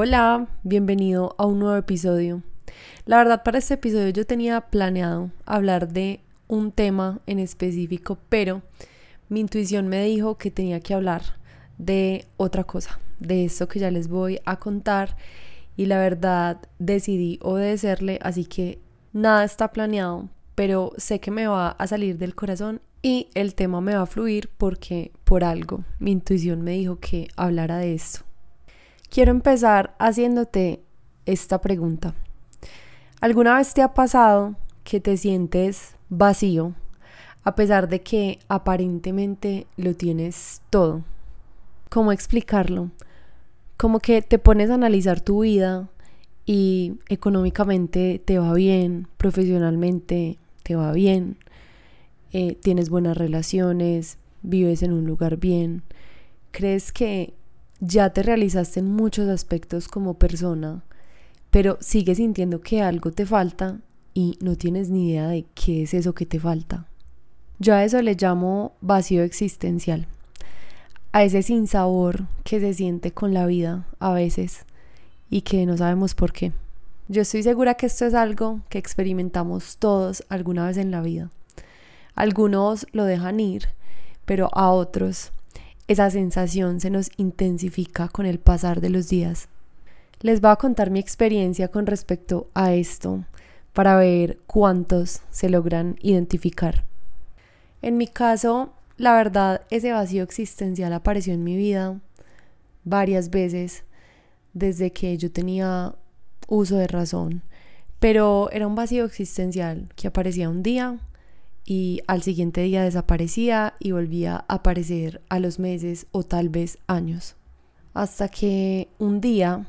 Hola, bienvenido a un nuevo episodio. La verdad para este episodio yo tenía planeado hablar de un tema en específico, pero mi intuición me dijo que tenía que hablar de otra cosa, de esto que ya les voy a contar y la verdad decidí obedecerle, así que nada está planeado, pero sé que me va a salir del corazón y el tema me va a fluir porque por algo mi intuición me dijo que hablara de esto. Quiero empezar haciéndote esta pregunta. ¿Alguna vez te ha pasado que te sientes vacío a pesar de que aparentemente lo tienes todo? ¿Cómo explicarlo? Como que te pones a analizar tu vida y económicamente te va bien, profesionalmente te va bien, eh, tienes buenas relaciones, vives en un lugar bien, crees que ya te realizaste en muchos aspectos como persona, pero sigues sintiendo que algo te falta y no tienes ni idea de qué es eso que te falta. Yo a eso le llamo vacío existencial, a ese sinsabor que se siente con la vida a veces y que no sabemos por qué. Yo estoy segura que esto es algo que experimentamos todos alguna vez en la vida. Algunos lo dejan ir, pero a otros esa sensación se nos intensifica con el pasar de los días. Les voy a contar mi experiencia con respecto a esto para ver cuántos se logran identificar. En mi caso, la verdad, ese vacío existencial apareció en mi vida varias veces desde que yo tenía uso de razón, pero era un vacío existencial que aparecía un día y al siguiente día desaparecía y volvía a aparecer a los meses o tal vez años. Hasta que un día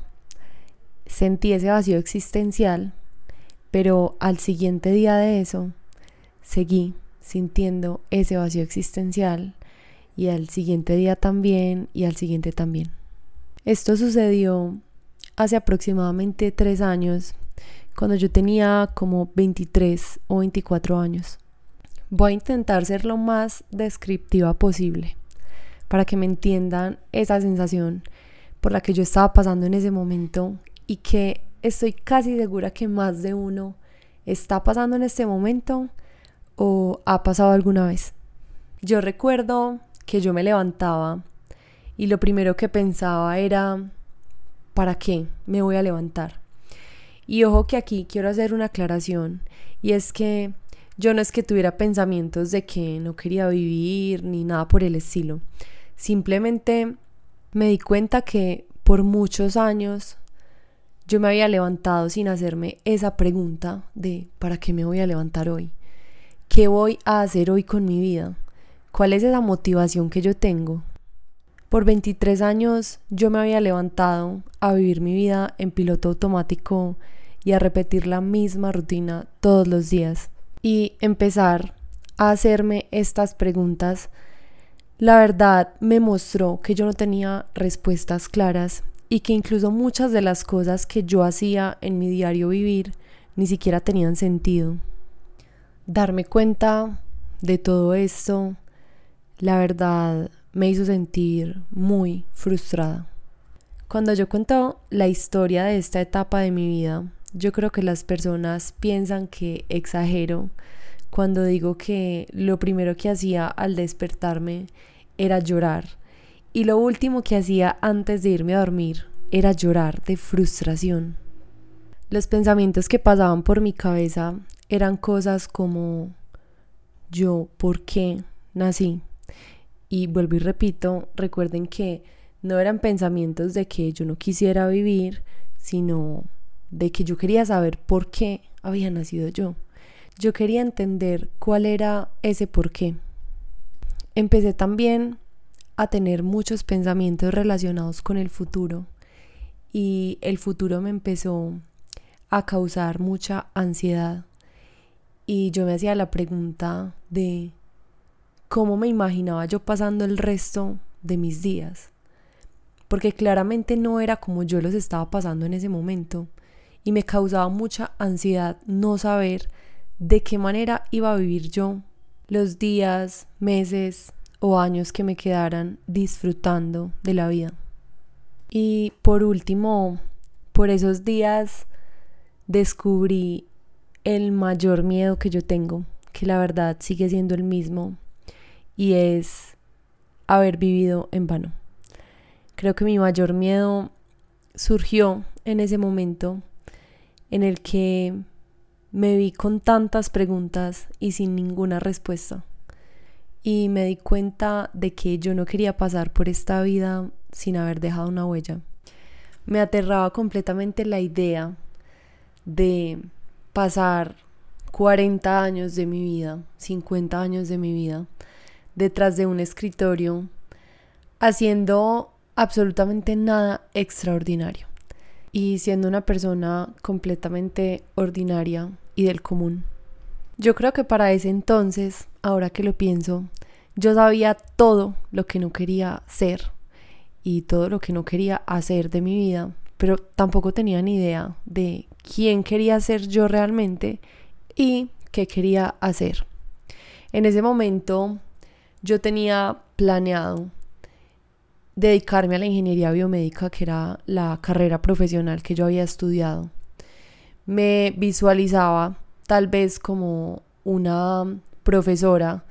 sentí ese vacío existencial, pero al siguiente día de eso seguí sintiendo ese vacío existencial y al siguiente día también y al siguiente también. Esto sucedió hace aproximadamente tres años, cuando yo tenía como 23 o 24 años. Voy a intentar ser lo más descriptiva posible para que me entiendan esa sensación por la que yo estaba pasando en ese momento y que estoy casi segura que más de uno está pasando en este momento o ha pasado alguna vez. Yo recuerdo que yo me levantaba y lo primero que pensaba era, ¿para qué me voy a levantar? Y ojo que aquí quiero hacer una aclaración y es que yo no es que tuviera pensamientos de que no quería vivir ni nada por el estilo. Simplemente me di cuenta que por muchos años yo me había levantado sin hacerme esa pregunta de ¿para qué me voy a levantar hoy? ¿Qué voy a hacer hoy con mi vida? ¿Cuál es esa motivación que yo tengo? Por 23 años yo me había levantado a vivir mi vida en piloto automático y a repetir la misma rutina todos los días y empezar a hacerme estas preguntas, la verdad me mostró que yo no tenía respuestas claras y que incluso muchas de las cosas que yo hacía en mi diario vivir ni siquiera tenían sentido. Darme cuenta de todo esto, la verdad me hizo sentir muy frustrada. Cuando yo cuento la historia de esta etapa de mi vida, yo creo que las personas piensan que exagero cuando digo que lo primero que hacía al despertarme era llorar y lo último que hacía antes de irme a dormir era llorar de frustración. Los pensamientos que pasaban por mi cabeza eran cosas como yo, ¿por qué nací? Y vuelvo y repito, recuerden que no eran pensamientos de que yo no quisiera vivir, sino de que yo quería saber por qué había nacido yo. Yo quería entender cuál era ese por qué. Empecé también a tener muchos pensamientos relacionados con el futuro y el futuro me empezó a causar mucha ansiedad y yo me hacía la pregunta de cómo me imaginaba yo pasando el resto de mis días porque claramente no era como yo los estaba pasando en ese momento y me causaba mucha ansiedad no saber de qué manera iba a vivir yo los días, meses o años que me quedaran disfrutando de la vida. Y por último, por esos días descubrí el mayor miedo que yo tengo, que la verdad sigue siendo el mismo, y es haber vivido en vano. Creo que mi mayor miedo surgió en ese momento en el que me vi con tantas preguntas y sin ninguna respuesta. Y me di cuenta de que yo no quería pasar por esta vida sin haber dejado una huella. Me aterraba completamente la idea de pasar 40 años de mi vida, 50 años de mi vida, detrás de un escritorio, haciendo absolutamente nada extraordinario y siendo una persona completamente ordinaria y del común. Yo creo que para ese entonces, ahora que lo pienso, yo sabía todo lo que no quería ser y todo lo que no quería hacer de mi vida, pero tampoco tenía ni idea de quién quería ser yo realmente y qué quería hacer. En ese momento yo tenía planeado dedicarme a la ingeniería biomédica, que era la carrera profesional que yo había estudiado. Me visualizaba tal vez como una profesora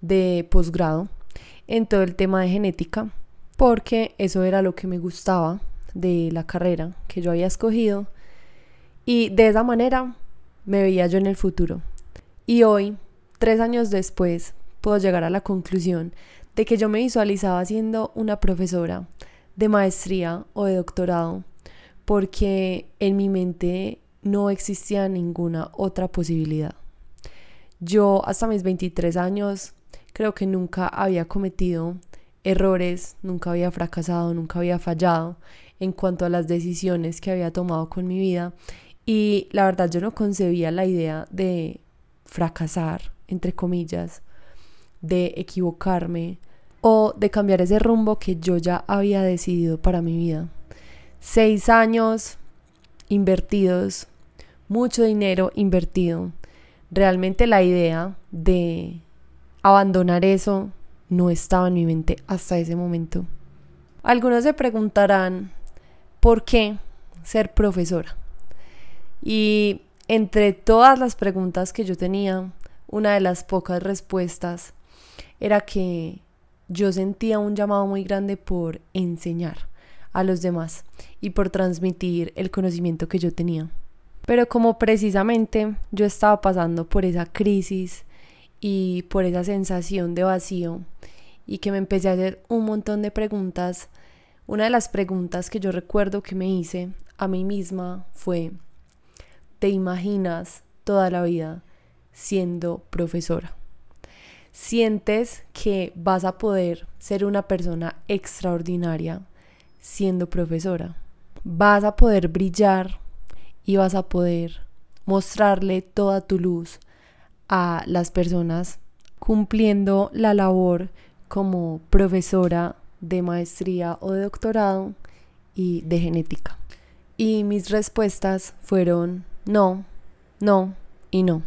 de posgrado en todo el tema de genética, porque eso era lo que me gustaba de la carrera que yo había escogido y de esa manera me veía yo en el futuro. Y hoy, tres años después, puedo llegar a la conclusión de que yo me visualizaba siendo una profesora de maestría o de doctorado, porque en mi mente no existía ninguna otra posibilidad. Yo hasta mis 23 años creo que nunca había cometido errores, nunca había fracasado, nunca había fallado en cuanto a las decisiones que había tomado con mi vida y la verdad yo no concebía la idea de fracasar, entre comillas, de equivocarme o de cambiar ese rumbo que yo ya había decidido para mi vida. Seis años invertidos, mucho dinero invertido. Realmente la idea de abandonar eso no estaba en mi mente hasta ese momento. Algunos se preguntarán, ¿por qué ser profesora? Y entre todas las preguntas que yo tenía, una de las pocas respuestas era que yo sentía un llamado muy grande por enseñar a los demás y por transmitir el conocimiento que yo tenía. Pero como precisamente yo estaba pasando por esa crisis y por esa sensación de vacío y que me empecé a hacer un montón de preguntas, una de las preguntas que yo recuerdo que me hice a mí misma fue, ¿te imaginas toda la vida siendo profesora? ¿Sientes que vas a poder ser una persona extraordinaria siendo profesora? ¿Vas a poder brillar y vas a poder mostrarle toda tu luz a las personas cumpliendo la labor como profesora de maestría o de doctorado y de genética. Y mis respuestas fueron no, no y no.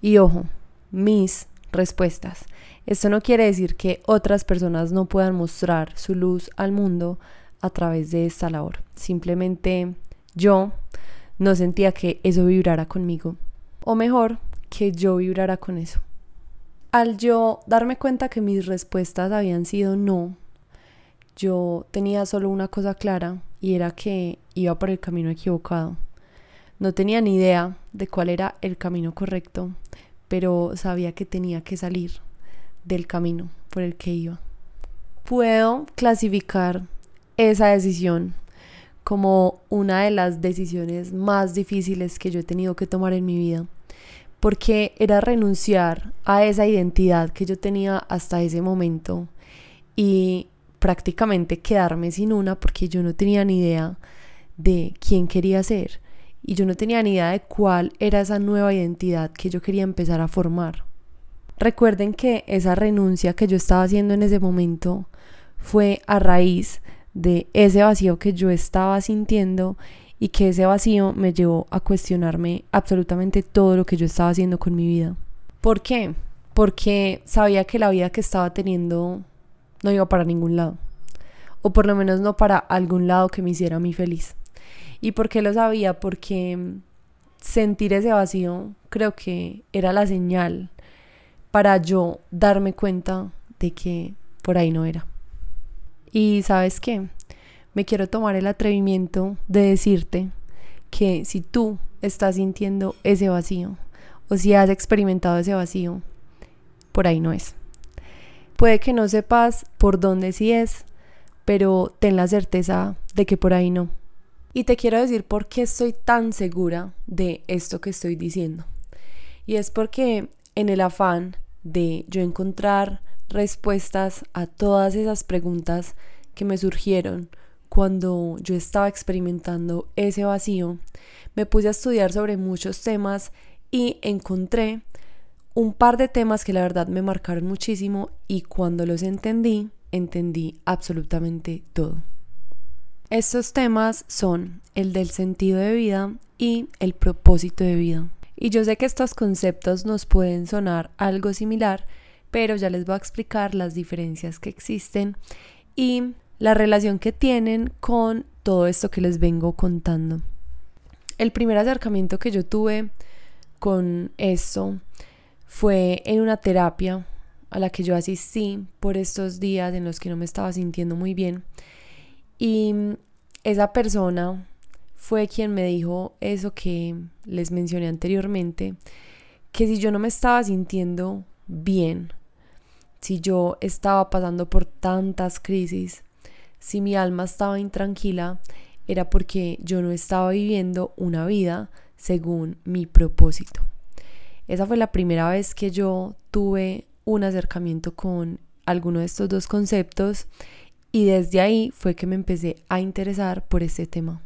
Y ojo, mis respuestas. Esto no quiere decir que otras personas no puedan mostrar su luz al mundo a través de esta labor. Simplemente yo no sentía que eso vibrara conmigo. O mejor, que yo vibrara con eso. Al yo darme cuenta que mis respuestas habían sido no, yo tenía solo una cosa clara y era que iba por el camino equivocado. No tenía ni idea de cuál era el camino correcto, pero sabía que tenía que salir del camino por el que iba. Puedo clasificar esa decisión como una de las decisiones más difíciles que yo he tenido que tomar en mi vida, porque era renunciar a esa identidad que yo tenía hasta ese momento y prácticamente quedarme sin una porque yo no tenía ni idea de quién quería ser y yo no tenía ni idea de cuál era esa nueva identidad que yo quería empezar a formar. Recuerden que esa renuncia que yo estaba haciendo en ese momento fue a raíz de ese vacío que yo estaba sintiendo y que ese vacío me llevó a cuestionarme absolutamente todo lo que yo estaba haciendo con mi vida. ¿Por qué? Porque sabía que la vida que estaba teniendo no iba para ningún lado, o por lo menos no para algún lado que me hiciera a mí feliz. ¿Y por qué lo sabía? Porque sentir ese vacío creo que era la señal para yo darme cuenta de que por ahí no era. Y sabes qué, me quiero tomar el atrevimiento de decirte que si tú estás sintiendo ese vacío o si has experimentado ese vacío, por ahí no es. Puede que no sepas por dónde sí es, pero ten la certeza de que por ahí no. Y te quiero decir por qué estoy tan segura de esto que estoy diciendo. Y es porque en el afán de yo encontrar respuestas a todas esas preguntas que me surgieron cuando yo estaba experimentando ese vacío, me puse a estudiar sobre muchos temas y encontré un par de temas que la verdad me marcaron muchísimo y cuando los entendí, entendí absolutamente todo. Estos temas son el del sentido de vida y el propósito de vida. Y yo sé que estos conceptos nos pueden sonar algo similar, pero ya les voy a explicar las diferencias que existen y la relación que tienen con todo esto que les vengo contando. El primer acercamiento que yo tuve con esto fue en una terapia a la que yo asistí por estos días en los que no me estaba sintiendo muy bien. Y esa persona fue quien me dijo eso que les mencioné anteriormente, que si yo no me estaba sintiendo bien, si yo estaba pasando por tantas crisis, si mi alma estaba intranquila, era porque yo no estaba viviendo una vida según mi propósito. Esa fue la primera vez que yo tuve un acercamiento con alguno de estos dos conceptos y desde ahí fue que me empecé a interesar por este tema.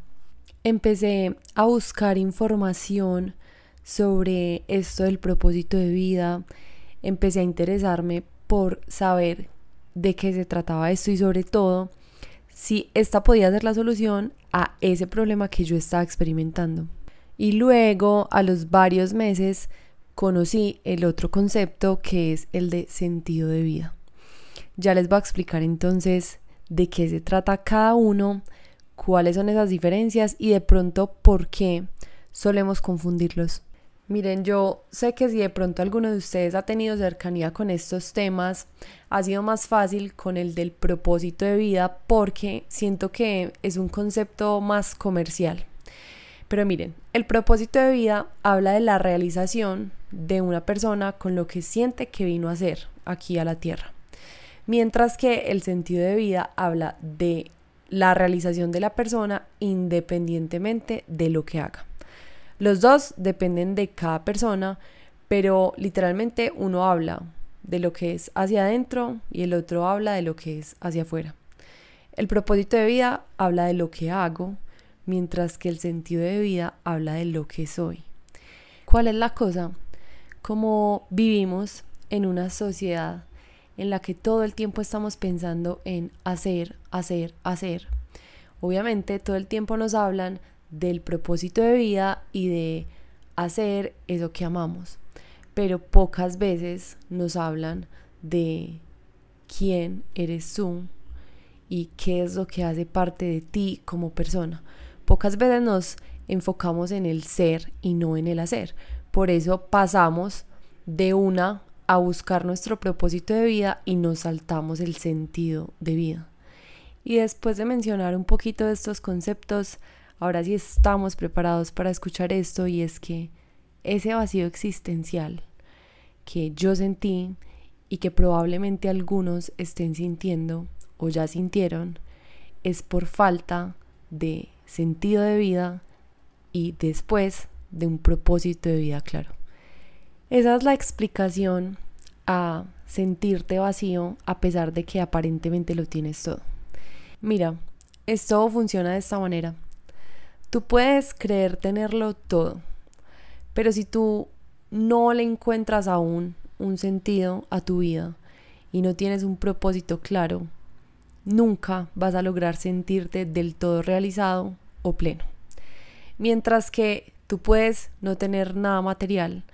Empecé a buscar información sobre esto del propósito de vida, empecé a interesarme por saber de qué se trataba esto y sobre todo si esta podía ser la solución a ese problema que yo estaba experimentando. Y luego, a los varios meses, conocí el otro concepto que es el de sentido de vida. Ya les voy a explicar entonces de qué se trata cada uno, cuáles son esas diferencias y de pronto por qué solemos confundirlos. Miren, yo sé que si de pronto alguno de ustedes ha tenido cercanía con estos temas, ha sido más fácil con el del propósito de vida porque siento que es un concepto más comercial. Pero miren, el propósito de vida habla de la realización de una persona con lo que siente que vino a ser aquí a la tierra. Mientras que el sentido de vida habla de la realización de la persona independientemente de lo que haga. Los dos dependen de cada persona, pero literalmente uno habla de lo que es hacia adentro y el otro habla de lo que es hacia afuera. El propósito de vida habla de lo que hago, mientras que el sentido de vida habla de lo que soy. ¿Cuál es la cosa? Como vivimos en una sociedad en la que todo el tiempo estamos pensando en hacer, hacer, hacer. Obviamente todo el tiempo nos hablan del propósito de vida y de hacer eso que amamos. Pero pocas veces nos hablan de quién eres tú y qué es lo que hace parte de ti como persona. Pocas veces nos enfocamos en el ser y no en el hacer. Por eso pasamos de una a buscar nuestro propósito de vida y nos saltamos el sentido de vida. Y después de mencionar un poquito de estos conceptos, Ahora sí estamos preparados para escuchar esto y es que ese vacío existencial que yo sentí y que probablemente algunos estén sintiendo o ya sintieron es por falta de sentido de vida y después de un propósito de vida claro. Esa es la explicación a sentirte vacío a pesar de que aparentemente lo tienes todo. Mira, esto funciona de esta manera. Tú puedes creer tenerlo todo, pero si tú no le encuentras aún un sentido a tu vida y no tienes un propósito claro, nunca vas a lograr sentirte del todo realizado o pleno. Mientras que tú puedes no tener nada material,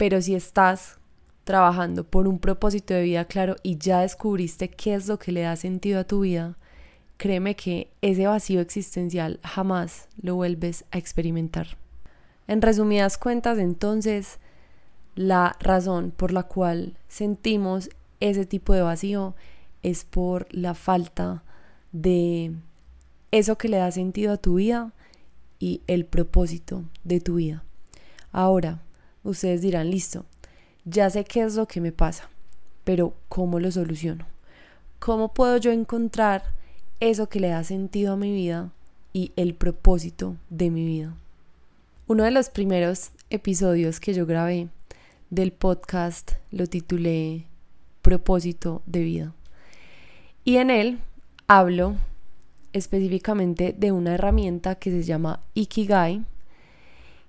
pero si estás trabajando por un propósito de vida claro y ya descubriste qué es lo que le da sentido a tu vida, créeme que ese vacío existencial jamás lo vuelves a experimentar. En resumidas cuentas, entonces, la razón por la cual sentimos ese tipo de vacío es por la falta de eso que le da sentido a tu vida y el propósito de tu vida. Ahora, ustedes dirán, listo, ya sé qué es lo que me pasa, pero ¿cómo lo soluciono? ¿Cómo puedo yo encontrar eso que le da sentido a mi vida y el propósito de mi vida? Uno de los primeros episodios que yo grabé del podcast lo titulé Propósito de vida. Y en él hablo específicamente de una herramienta que se llama Ikigai,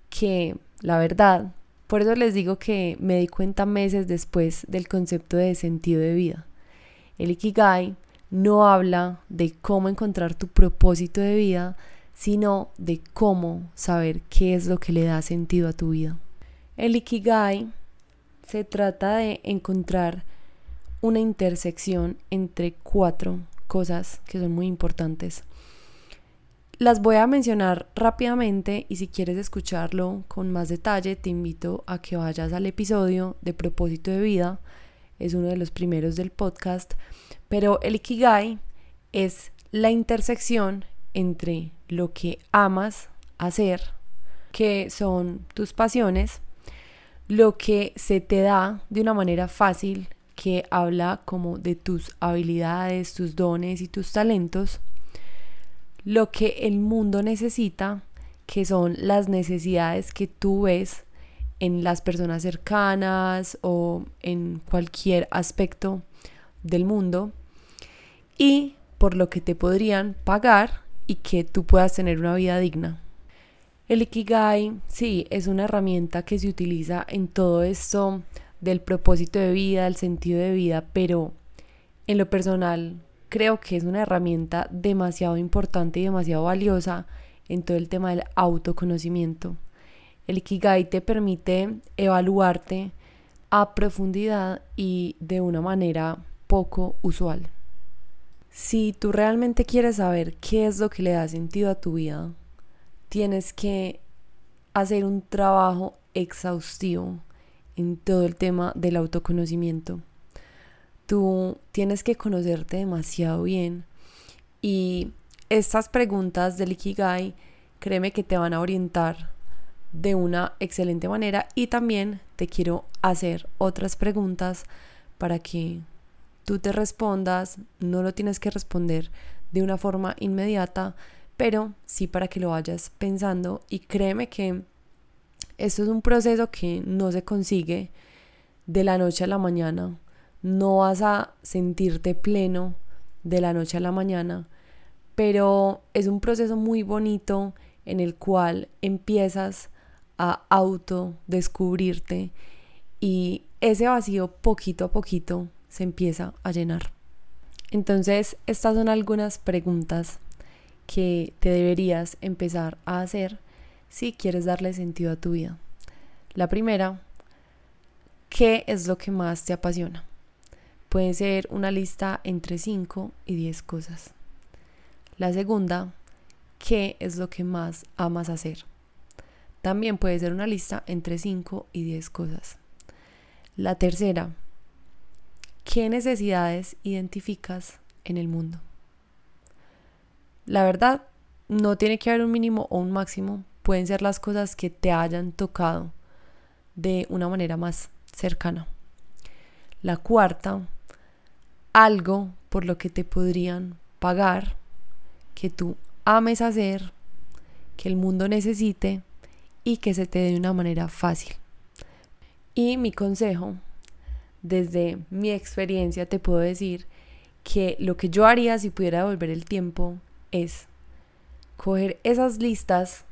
que la verdad, por eso les digo que me di cuenta meses después del concepto de sentido de vida. El Ikigai no habla de cómo encontrar tu propósito de vida, sino de cómo saber qué es lo que le da sentido a tu vida. El Ikigai se trata de encontrar una intersección entre cuatro cosas que son muy importantes. Las voy a mencionar rápidamente y si quieres escucharlo con más detalle te invito a que vayas al episodio de propósito de vida. Es uno de los primeros del podcast. Pero el Ikigai es la intersección entre lo que amas hacer, que son tus pasiones, lo que se te da de una manera fácil, que habla como de tus habilidades, tus dones y tus talentos, lo que el mundo necesita, que son las necesidades que tú ves en las personas cercanas o en cualquier aspecto del mundo, y por lo que te podrían pagar y que tú puedas tener una vida digna. El Ikigai, sí, es una herramienta que se utiliza en todo esto del propósito de vida, del sentido de vida, pero en lo personal creo que es una herramienta demasiado importante y demasiado valiosa en todo el tema del autoconocimiento. El Ikigai te permite evaluarte a profundidad y de una manera poco usual. Si tú realmente quieres saber qué es lo que le da sentido a tu vida, tienes que hacer un trabajo exhaustivo en todo el tema del autoconocimiento. Tú tienes que conocerte demasiado bien. Y estas preguntas del Ikigai, créeme que te van a orientar de una excelente manera. Y también te quiero hacer otras preguntas para que tú te respondas, no lo tienes que responder de una forma inmediata, pero sí para que lo vayas pensando. Y créeme que esto es un proceso que no se consigue de la noche a la mañana, no vas a sentirte pleno de la noche a la mañana, pero es un proceso muy bonito en el cual empiezas a autodescubrirte y ese vacío poquito a poquito se empieza a llenar. Entonces, estas son algunas preguntas que te deberías empezar a hacer si quieres darle sentido a tu vida. La primera, ¿qué es lo que más te apasiona? Puede ser una lista entre 5 y 10 cosas. La segunda, ¿qué es lo que más amas hacer? También puede ser una lista entre 5 y 10 cosas. La tercera, ¿qué necesidades identificas en el mundo? La verdad, no tiene que haber un mínimo o un máximo. Pueden ser las cosas que te hayan tocado de una manera más cercana. La cuarta, algo por lo que te podrían pagar, que tú ames hacer, que el mundo necesite y que se te dé de una manera fácil. Y mi consejo, desde mi experiencia, te puedo decir que lo que yo haría si pudiera devolver el tiempo es coger esas listas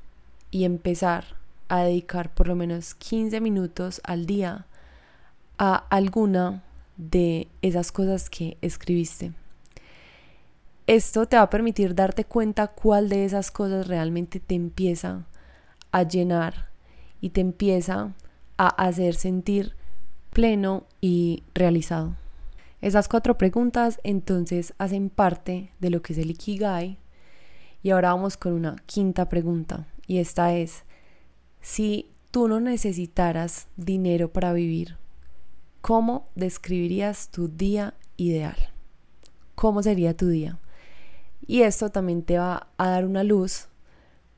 y empezar a dedicar por lo menos 15 minutos al día a alguna de esas cosas que escribiste. Esto te va a permitir darte cuenta cuál de esas cosas realmente te empieza a llenar y te empieza a hacer sentir pleno y realizado. Esas cuatro preguntas entonces hacen parte de lo que es el Ikigai. Y ahora vamos con una quinta pregunta. Y esta es, si tú no necesitaras dinero para vivir, ¿cómo describirías tu día ideal? ¿Cómo sería tu día? Y esto también te va a dar una luz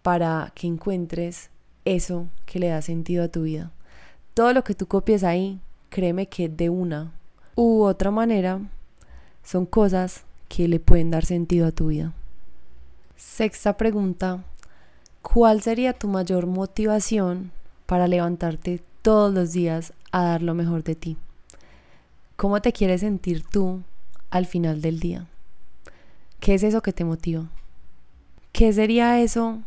para que encuentres eso que le da sentido a tu vida. Todo lo que tú copies ahí, créeme que de una u otra manera son cosas que le pueden dar sentido a tu vida. Sexta pregunta, ¿cuál sería tu mayor motivación para levantarte todos los días a dar lo mejor de ti? ¿Cómo te quieres sentir tú al final del día? ¿Qué es eso que te motiva? ¿Qué sería eso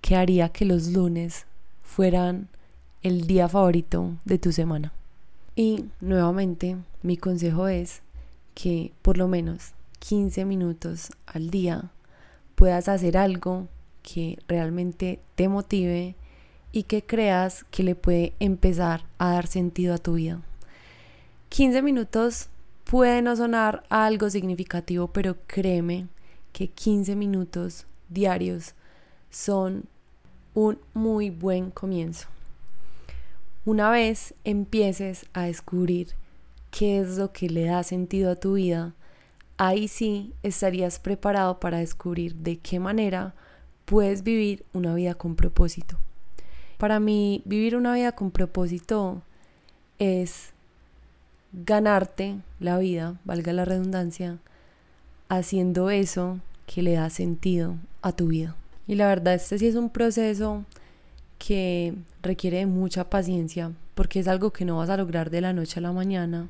que haría que los lunes fueran el día favorito de tu semana? Y nuevamente, mi consejo es que por lo menos 15 minutos al día puedas hacer algo que realmente te motive y que creas que le puede empezar a dar sentido a tu vida. 15 minutos puede no sonar algo significativo, pero créeme que 15 minutos diarios son un muy buen comienzo. Una vez empieces a descubrir qué es lo que le da sentido a tu vida, ahí sí estarías preparado para descubrir de qué manera puedes vivir una vida con propósito. Para mí, vivir una vida con propósito es ganarte la vida, valga la redundancia, haciendo eso que le da sentido a tu vida. Y la verdad, este sí es un proceso que requiere mucha paciencia, porque es algo que no vas a lograr de la noche a la mañana.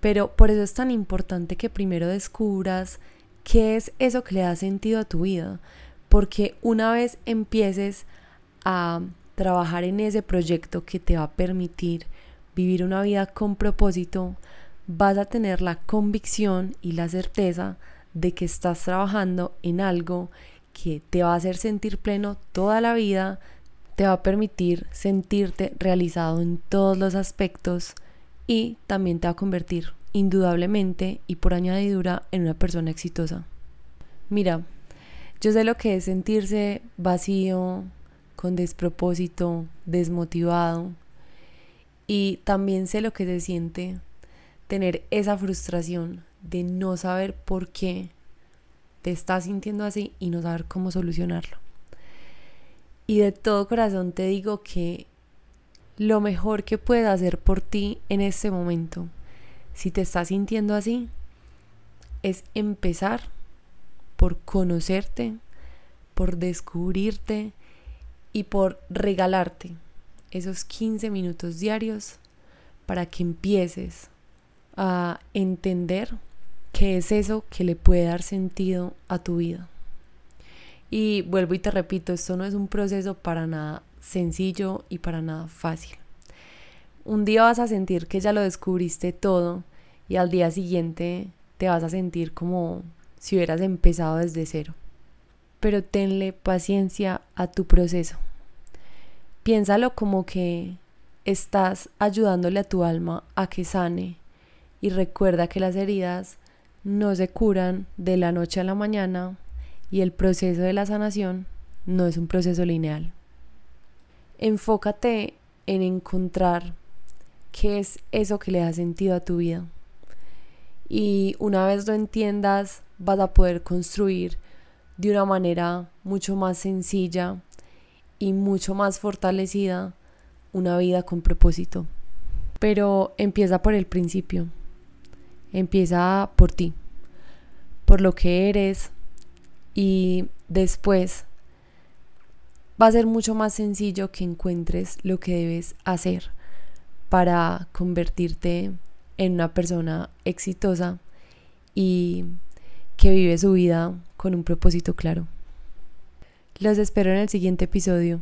Pero por eso es tan importante que primero descubras qué es eso que le da sentido a tu vida, porque una vez empieces a trabajar en ese proyecto que te va a permitir vivir una vida con propósito, vas a tener la convicción y la certeza de que estás trabajando en algo que te va a hacer sentir pleno toda la vida, te va a permitir sentirte realizado en todos los aspectos y también te va a convertir indudablemente y por añadidura en una persona exitosa. Mira, yo sé lo que es sentirse vacío, con despropósito, desmotivado y también sé lo que se siente tener esa frustración de no saber por qué te estás sintiendo así y no saber cómo solucionarlo. Y de todo corazón te digo que lo mejor que puedes hacer por ti en este momento, si te estás sintiendo así, es empezar por conocerte, por descubrirte y por regalarte esos 15 minutos diarios para que empieces a entender qué es eso que le puede dar sentido a tu vida. Y vuelvo y te repito, esto no es un proceso para nada sencillo y para nada fácil. Un día vas a sentir que ya lo descubriste todo y al día siguiente te vas a sentir como si hubieras empezado desde cero. Pero tenle paciencia a tu proceso. Piénsalo como que estás ayudándole a tu alma a que sane y recuerda que las heridas no se curan de la noche a la mañana y el proceso de la sanación no es un proceso lineal. Enfócate en encontrar qué es eso que le da sentido a tu vida. Y una vez lo entiendas, vas a poder construir de una manera mucho más sencilla y mucho más fortalecida una vida con propósito. Pero empieza por el principio. Empieza por ti, por lo que eres y después va a ser mucho más sencillo que encuentres lo que debes hacer para convertirte en una persona exitosa y que vive su vida con un propósito claro. Los espero en el siguiente episodio.